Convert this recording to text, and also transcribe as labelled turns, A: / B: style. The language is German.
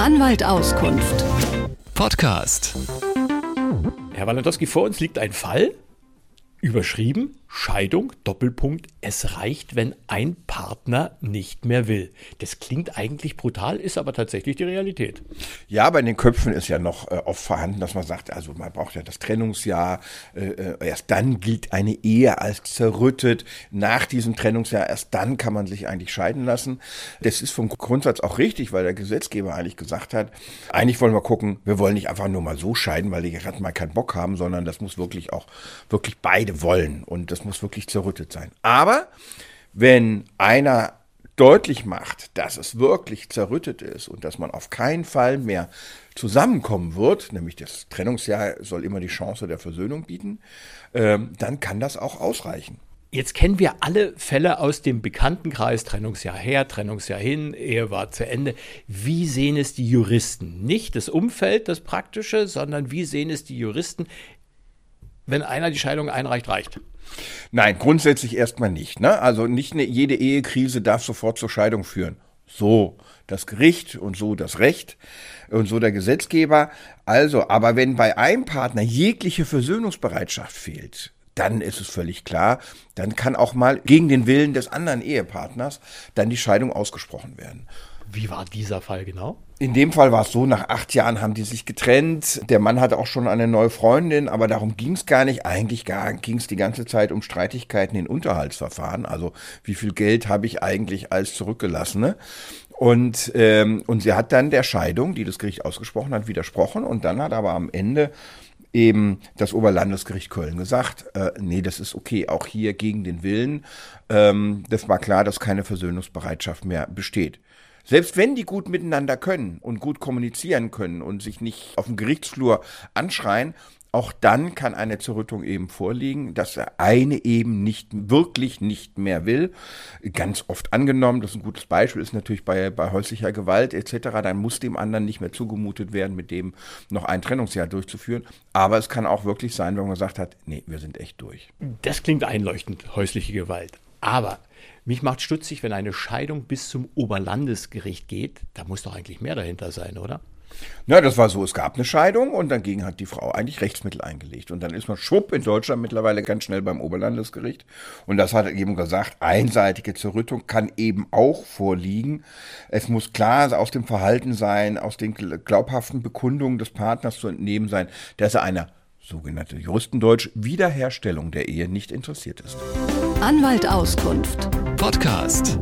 A: Anwalt Auskunft.
B: Podcast.
C: Herr Walentowski, vor uns liegt ein Fall, überschrieben Scheidung, Doppelpunkt, es reicht, wenn ein Partner nicht mehr will. Das klingt eigentlich brutal, ist aber tatsächlich die Realität.
D: Ja, aber in den Köpfen ist ja noch äh, oft vorhanden, dass man sagt, also man braucht ja das Trennungsjahr, äh, äh, erst dann gilt eine Ehe als zerrüttet, nach diesem Trennungsjahr, erst dann kann man sich eigentlich scheiden lassen. Das ist vom Grundsatz auch richtig, weil der Gesetzgeber eigentlich gesagt hat, eigentlich wollen wir gucken, wir wollen nicht einfach nur mal so scheiden, weil die gerade mal keinen Bock haben, sondern das muss wirklich auch, wirklich beide wollen und das das muss wirklich zerrüttet sein. Aber wenn einer deutlich macht, dass es wirklich zerrüttet ist und dass man auf keinen Fall mehr zusammenkommen wird, nämlich das Trennungsjahr soll immer die Chance der Versöhnung bieten, ähm, dann kann das auch ausreichen.
C: Jetzt kennen wir alle Fälle aus dem Bekanntenkreis, Trennungsjahr her, Trennungsjahr hin, Ehe war zu Ende. Wie sehen es die Juristen? Nicht das Umfeld, das Praktische, sondern wie sehen es die Juristen, wenn einer die Scheidung einreicht, reicht?
D: Nein, grundsätzlich erstmal nicht. Ne? Also nicht eine, jede Ehekrise darf sofort zur Scheidung führen. So das Gericht und so das Recht und so der Gesetzgeber. Also, aber wenn bei einem Partner jegliche Versöhnungsbereitschaft fehlt, dann ist es völlig klar, dann kann auch mal gegen den Willen des anderen Ehepartners dann die Scheidung ausgesprochen werden.
C: Wie war dieser Fall genau?
D: In dem Fall war es so, nach acht Jahren haben die sich getrennt. Der Mann hatte auch schon eine neue Freundin, aber darum ging es gar nicht. Eigentlich ging es die ganze Zeit um Streitigkeiten in Unterhaltsverfahren. Also wie viel Geld habe ich eigentlich als Zurückgelassene? Und, ähm, und sie hat dann der Scheidung, die das Gericht ausgesprochen hat, widersprochen. Und dann hat aber am Ende eben das Oberlandesgericht Köln gesagt, äh, nee, das ist okay, auch hier gegen den Willen. Ähm, das war klar, dass keine Versöhnungsbereitschaft mehr besteht. Selbst wenn die gut miteinander können und gut kommunizieren können und sich nicht auf dem Gerichtsflur anschreien, auch dann kann eine Zerrüttung eben vorliegen, dass der eine eben nicht wirklich nicht mehr will. Ganz oft angenommen, das ist ein gutes Beispiel, ist natürlich bei, bei häuslicher Gewalt etc., dann muss dem anderen nicht mehr zugemutet werden, mit dem noch ein Trennungsjahr durchzuführen. Aber es kann auch wirklich sein, wenn man gesagt hat, nee, wir sind echt durch.
C: Das klingt einleuchtend, häusliche Gewalt. Aber mich macht stutzig, wenn eine Scheidung bis zum Oberlandesgericht geht. Da muss doch eigentlich mehr dahinter sein, oder?
D: Na, das war so, es gab eine Scheidung und dagegen hat die Frau eigentlich Rechtsmittel eingelegt. Und dann ist man schwupp in Deutschland mittlerweile ganz schnell beim Oberlandesgericht. Und das hat eben gesagt, einseitige Zerrüttung kann eben auch vorliegen. Es muss klar aus dem Verhalten sein, aus den glaubhaften Bekundungen des Partners zu entnehmen sein, dass er einer sogenannte Juristendeutsch Wiederherstellung der Ehe nicht interessiert ist.
A: Anwalt Auskunft.
B: Podcast.